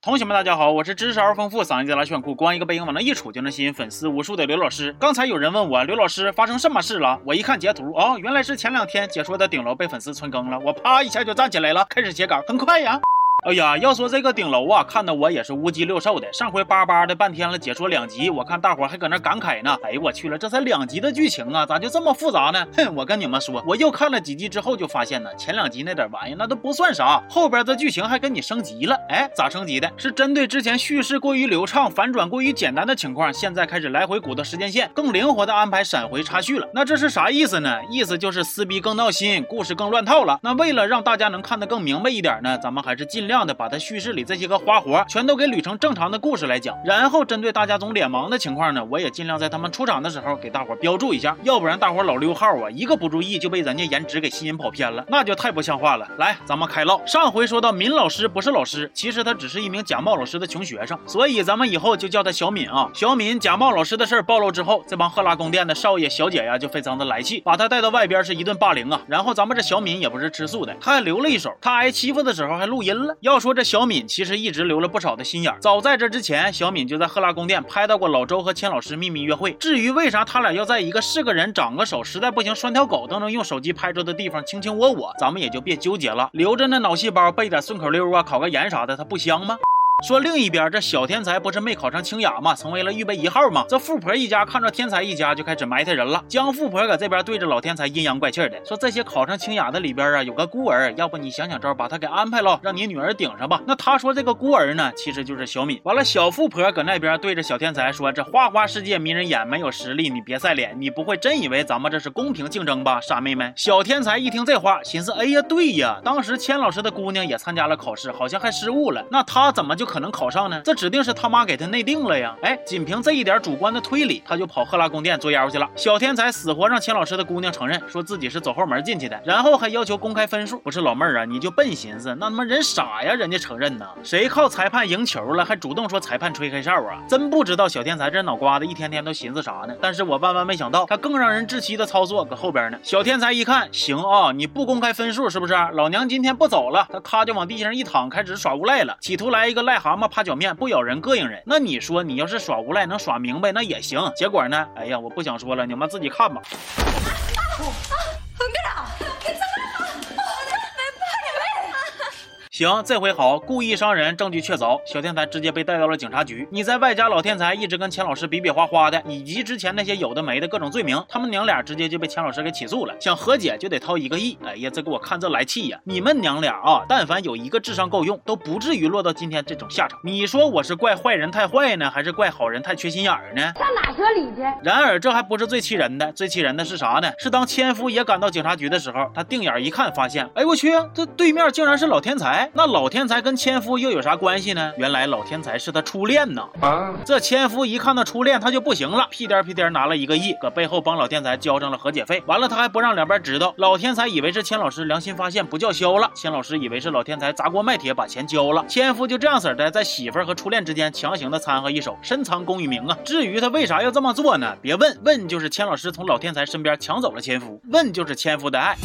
同学们，大家好，我是知识而丰富、嗓音贼拉炫酷、光一个背影往那一杵就能吸引粉丝无数的刘老师。刚才有人问我刘老师发生什么事了，我一看截图，哦，原来是前两天解说的顶楼被粉丝催更了，我啪一下就站起来了，开始截稿，很快呀。哎呀，要说这个顶楼啊，看得我也是五脊六兽的。上回叭叭的半天了，解说两集，我看大伙还搁那感慨呢。哎呦我去了，这才两集的剧情啊，咋就这么复杂呢？哼，我跟你们说，我又看了几集之后就发现呢，前两集那点玩意那都不算啥，后边的剧情还给你升级了。哎，咋升级的？是针对之前叙事过于流畅、反转过于简单的情况，现在开始来回鼓捣时间线，更灵活的安排闪回插叙了。那这是啥意思呢？意思就是撕逼更闹心，故事更乱套了。那为了让大家能看得更明白一点呢，咱们还是尽量的把他叙事。里这些个花活全都给捋成正常的故事来讲，然后针对大家总脸盲的情况呢，我也尽量在他们出场的时候给大伙标注一下，要不然大伙老溜号啊，一个不注意就被人家颜值给吸引跑偏了，那就太不像话了。来，咱们开唠。上回说到闵老师不是老师，其实他只是一名假冒老师的穷学生，所以咱们以后就叫他小敏啊。小敏假冒老师的事儿暴露之后，这帮赫拉宫殿的少爷小姐呀就非常的来气，把他带到外边是一顿霸凌啊。然后咱们这小敏也不是吃素的，他还留了一手，他挨欺负的时候还录音了。要说这小敏。其实一直留了不少的心眼儿。早在这之前，小敏就在赫拉宫殿拍到过老周和千老师秘密约会。至于为啥他俩要在一个是个人长个手，实在不行拴条狗都能用手机拍着的地方卿卿我我，咱们也就别纠结了。留着那脑细胞背点顺口溜啊，考个研啥的，它不香吗？说另一边，这小天才不是没考上清雅吗？成为了预备一号吗？这富婆一家看着天才一家就开始埋汰人了。江富婆搁这边对着老天才阴阳怪气的说：“这些考上清雅的里边啊，有个孤儿，要不你想想招，把他给安排了，让你女儿顶上吧。”那他说这个孤儿呢，其实就是小敏。完了，小富婆搁那边对着小天才说：“这花花世界迷人眼，没有实力你别晒脸，你不会真以为咱们这是公平竞争吧，傻妹妹。”小天才一听这话，寻思：“哎呀，对呀，当时千老师的姑娘也参加了考试，好像还失误了，那他怎么就可能考上呢？”这指定是他妈给他内定了呀！哎，仅凭这一点主观的推理，他就跑赫拉宫殿作妖去了。小天才死活让钱老师的姑娘承认，说自己是走后门进去的，然后还要求公开分数。不是老妹儿啊，你就笨寻思，那他妈人傻呀，人家承认呢。谁靠裁判赢球了，还主动说裁判吹黑哨啊？真不知道小天才这脑瓜子一天天都寻思啥呢？但是我万万没想到，他更让人窒息的操作搁后边呢。小天才一看，行啊，你不公开分数是不是？老娘今天不走了。他咔就往地上一躺，开始耍无赖了，企图来一个赖癞蛤蟆趴脚面。不咬人膈应人，那你说你要是耍无赖能耍明白那也行。结果呢？哎呀，我不想说了，你们自己看吧。行，这回好，故意伤人，证据确凿，小天才直接被带到了警察局。你在外加老天才一直跟钱老师比比划划的，以及之前那些有的没的各种罪名，他们娘俩直接就被钱老师给起诉了。想和解就得掏一个亿。哎呀，这给我看这来气呀！你们娘俩啊，但凡有一个智商够用，都不至于落到今天这种下场。你说我是怪坏人太坏呢，还是怪好人太缺心眼儿呢？上哪说理去？然而这还不是最气人的，最气人的是啥呢？是当千夫也赶到警察局的时候，他定眼一看，发现，哎我去，这对面竟然是老天才。那老天才跟千夫又有啥关系呢？原来老天才是他初恋呢。啊！这千夫一看到初恋，他就不行了，屁颠屁颠拿了一个亿，搁背后帮老天才交上了和解费。完了，他还不让两边知道。老天才以为是千老师良心发现不叫嚣了，千老师以为是老天才砸锅卖铁把钱交了。千夫就这样式的在媳妇和初恋之间强行的掺和一手，深藏功与名啊。至于他为啥要这么做呢？别问问，就是千老师从老天才身边抢走了千夫，问就是千夫的爱。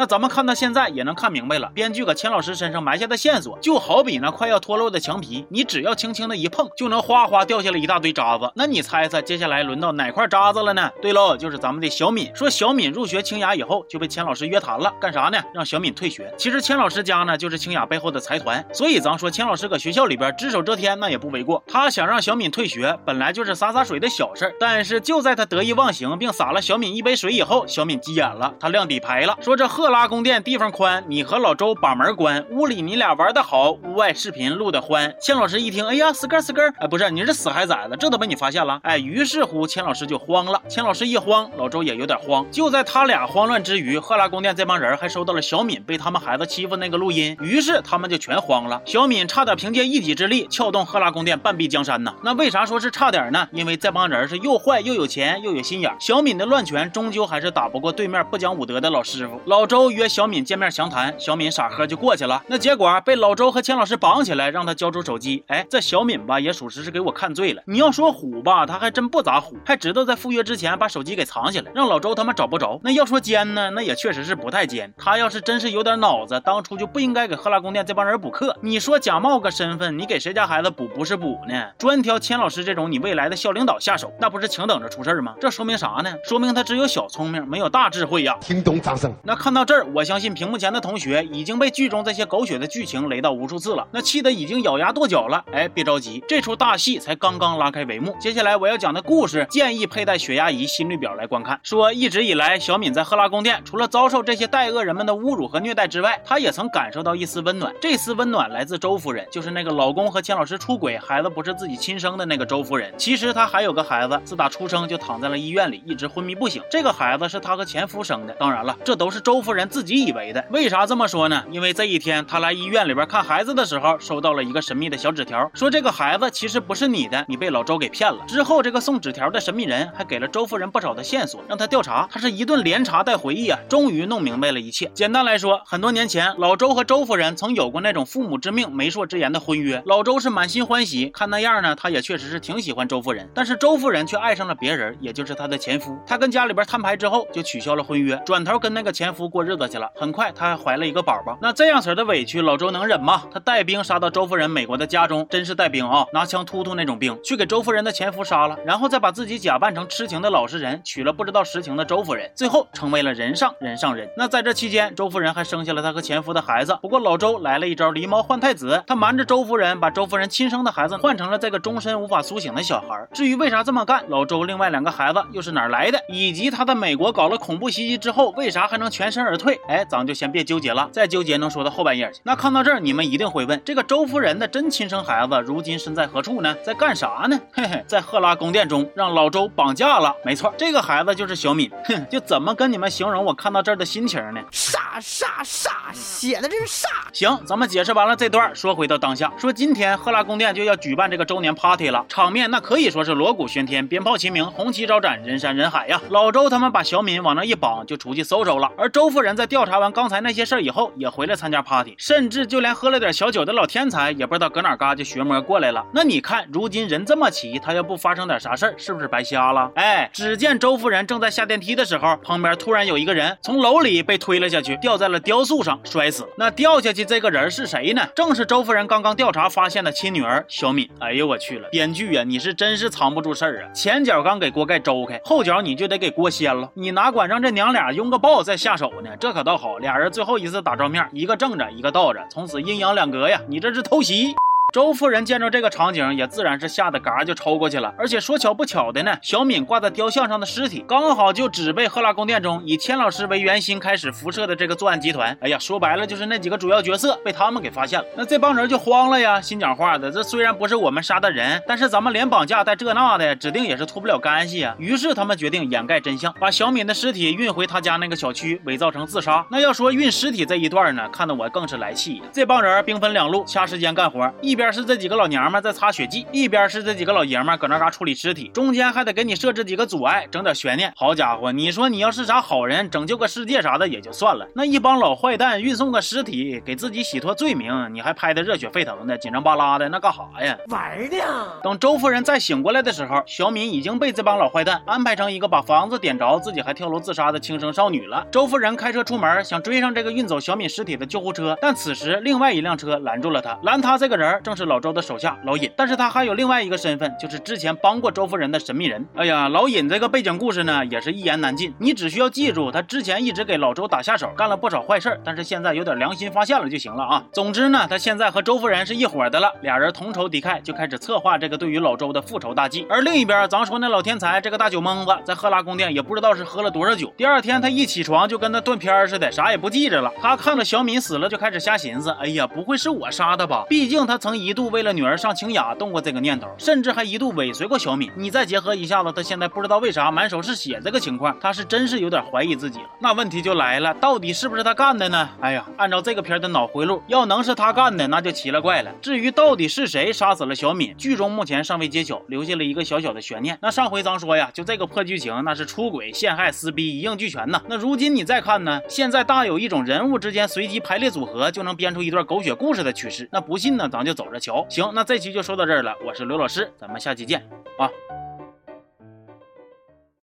那咱们看到现在也能看明白了，编剧搁钱老师身上埋下的线索，就好比那快要脱落的墙皮，你只要轻轻的一碰，就能哗哗掉下来一大堆渣子。那你猜猜，接下来轮到哪块渣子了呢？对喽，就是咱们的小敏。说小敏入学清雅以后，就被钱老师约谈了，干啥呢？让小敏退学。其实钱老师家呢，就是清雅背后的财团，所以咱说钱老师搁学校里边只手遮天，那也不为过。他想让小敏退学，本来就是洒洒水的小事儿，但是就在他得意忘形，并洒了小敏一杯水以后，小敏急眼了，他亮底牌了，说这贺。拉宫殿地方宽，你和老周把门关。屋里你俩玩的好，屋外视频录的欢。钱老师一听，哎呀，死根死根，哎，不是，你是死孩崽子，这都被你发现了。哎，于是乎，钱老师就慌了。钱老师一慌，老周也有点慌。就在他俩慌乱之余，赫拉宫殿这帮人还收到了小敏被他们孩子欺负那个录音，于是他们就全慌了。小敏差点凭借一己之力撬动赫拉宫殿，半壁江山呢。那为啥说是差点呢？因为这帮人是又坏又有钱又有心眼。小敏的乱拳终究还是打不过对面不讲武德的老师傅老。周约小敏见面详谈，小敏傻呵就过去了。那结果被老周和钱老师绑起来，让他交出手机。哎，这小敏吧，也属实是给我看醉了。你要说虎吧，他还真不咋虎，还知道在赴约之前把手机给藏起来，让老周他妈找不着。那要说奸呢，那也确实是不太奸。他要是真是有点脑子，当初就不应该给赫拉宫殿这帮人补课。你说假冒个身份，你给谁家孩子补不是补呢？专挑钱老师这种你未来的校领导下手，那不是请等着出事吗？这说明啥呢？说明他只有小聪明，没有大智慧呀。听懂掌声。那看到到这儿，我相信屏幕前的同学已经被剧中这些狗血的剧情雷到无数次了，那气得已经咬牙跺脚了。哎，别着急，这出大戏才刚刚拉开帷幕。接下来我要讲的故事，建议佩戴血压仪、心率表来观看。说一直以来，小敏在赫拉宫殿，除了遭受这些带恶人们的侮辱和虐待之外，她也曾感受到一丝温暖。这丝温暖来自周夫人，就是那个老公和钱老师出轨，孩子不是自己亲生的那个周夫人。其实她还有个孩子，自打出生就躺在了医院里，一直昏迷不醒。这个孩子是她和前夫生的。当然了，这都是周夫夫人自己以为的。为啥这么说呢？因为这一天她来医院里边看孩子的时候，收到了一个神秘的小纸条，说这个孩子其实不是你的，你被老周给骗了。之后，这个送纸条的神秘人还给了周夫人不少的线索，让她调查。她是一顿连查带回忆啊，终于弄明白了一切。简单来说，很多年前，老周和周夫人曾有过那种父母之命、媒妁之言的婚约。老周是满心欢喜，看那样呢，他也确实是挺喜欢周夫人。但是周夫人却爱上了别人，也就是他的前夫。他跟家里边摊牌之后，就取消了婚约，转头跟那个前夫过过日子去了。很快，他还怀了一个宝宝。那这样式的委屈，老周能忍吗？他带兵杀到周夫人美国的家中，真是带兵啊，拿枪突突那种兵，去给周夫人的前夫杀了，然后再把自己假扮成痴情的老实人，娶了不知道实情的周夫人，最后成为了人上人上人。那在这期间，周夫人还生下了她和前夫的孩子。不过老周来了一招狸猫换太子，他瞒着周夫人，把周夫人亲生的孩子换成了这个终身无法苏醒的小孩。至于为啥这么干，老周另外两个孩子又是哪来的，以及他在美国搞了恐怖袭击之后，为啥还能全身而退？哎，咱就先别纠结了，再纠结能说到后半夜去。那看到这儿，你们一定会问，这个周夫人的真亲生孩子如今身在何处呢？在干啥呢？嘿嘿，在赫拉宫殿中让老周绑架了。没错，这个孩子就是小敏。哼，就怎么跟你们形容我看到这儿的心情呢？傻傻傻，写的真傻。行，咱们解释完了这段，说回到当下，说今天赫拉宫殿就要举办这个周年 party 了，场面那可以说是锣鼓喧天，鞭炮齐鸣，红旗招展，人山人海呀。老周他们把小敏往那一绑，就出去搜搜了。而周夫人在调查完刚才那些事儿以后，也回来参加 party，甚至就连喝了点小酒的老天才，也不知道搁哪嘎就学摸过来了。那你看，如今人这么齐，他要不发生点啥事儿，是不是白瞎了？哎，只见周夫人正在下电梯的时候，旁边突然有一个人从楼里被推了下去，掉在了雕塑上，摔死了。那掉下去这个人是谁呢？正是周夫人刚刚调查发现的亲女儿小敏。哎呦我去了，编剧呀，你是真是藏不住事儿啊！前脚刚给锅盖周开，后脚你就得给锅掀了。你哪管让这娘俩拥个抱再下手呢？这可倒好，俩人最后一次打照面，一个正着，一个倒着，从此阴阳两隔呀！你这是偷袭！周夫人见着这个场景，也自然是吓得嘎就抽过去了。而且说巧不巧的呢，小敏挂在雕像上的尸体，刚好就只被赫拉宫殿中以千老师为圆心开始辐射的这个作案集团。哎呀，说白了就是那几个主要角色被他们给发现了。那这帮人就慌了呀，心讲话的，这虽然不是我们杀的人，但是咱们连绑架带这那的，指定也是脱不了干系啊。于是他们决定掩盖真相，把小敏的尸体运回他家那个小区，伪造成自杀。那要说运尸体这一段呢，看得我更是来气。这帮人兵分两路，掐时间干活，一。一边是这几个老娘们在擦血迹，一边是这几个老爷们搁那嘎处理尸体，中间还得给你设置几个阻碍，整点悬念。好家伙，你说你要是啥好人，拯救个世界啥的也就算了，那一帮老坏蛋运送个尸体给自己洗脱罪名，你还拍的热血沸腾的，紧张巴拉的，那干啥呀？玩呢。等周夫人再醒过来的时候，小敏已经被这帮老坏蛋安排成一个把房子点着，自己还跳楼自杀的轻生少女了。周夫人开车出门，想追上这个运走小敏尸体的救护车，但此时另外一辆车拦住了她，拦她这个人。正是老周的手下老尹，但是他还有另外一个身份，就是之前帮过周夫人的神秘人。哎呀，老尹这个背景故事呢，也是一言难尽。你只需要记住，他之前一直给老周打下手，干了不少坏事但是现在有点良心发现了就行了啊。总之呢，他现在和周夫人是一伙的了，俩人同仇敌忾，就开始策划这个对于老周的复仇大计。而另一边，咱说那老天才这个大酒蒙子，在赫拉宫殿也不知道是喝了多少酒。第二天他一起床就跟那断片似的，啥也不记着了。他看着小敏死了，就开始瞎寻思，哎呀，不会是我杀的吧？毕竟他曾。一度为了女儿上清雅动过这个念头，甚至还一度尾随过小敏。你再结合一下子，他现在不知道为啥满手是血这个情况，他是真是有点怀疑自己了。那问题就来了，到底是不是他干的呢？哎呀，按照这个片的脑回路，要能是他干的，那就奇了怪了。至于到底是谁杀死了小敏，剧中目前尚未揭晓，留下了一个小小的悬念。那上回咱说呀，就这个破剧情，那是出轨、陷害、撕逼一应俱全呐。那如今你再看呢，现在大有一种人物之间随机排列组合就能编出一段狗血故事的趋势。那不信呢，咱就走着瞧。行，那这期就说到这儿了，我是刘老师，咱们下期见啊。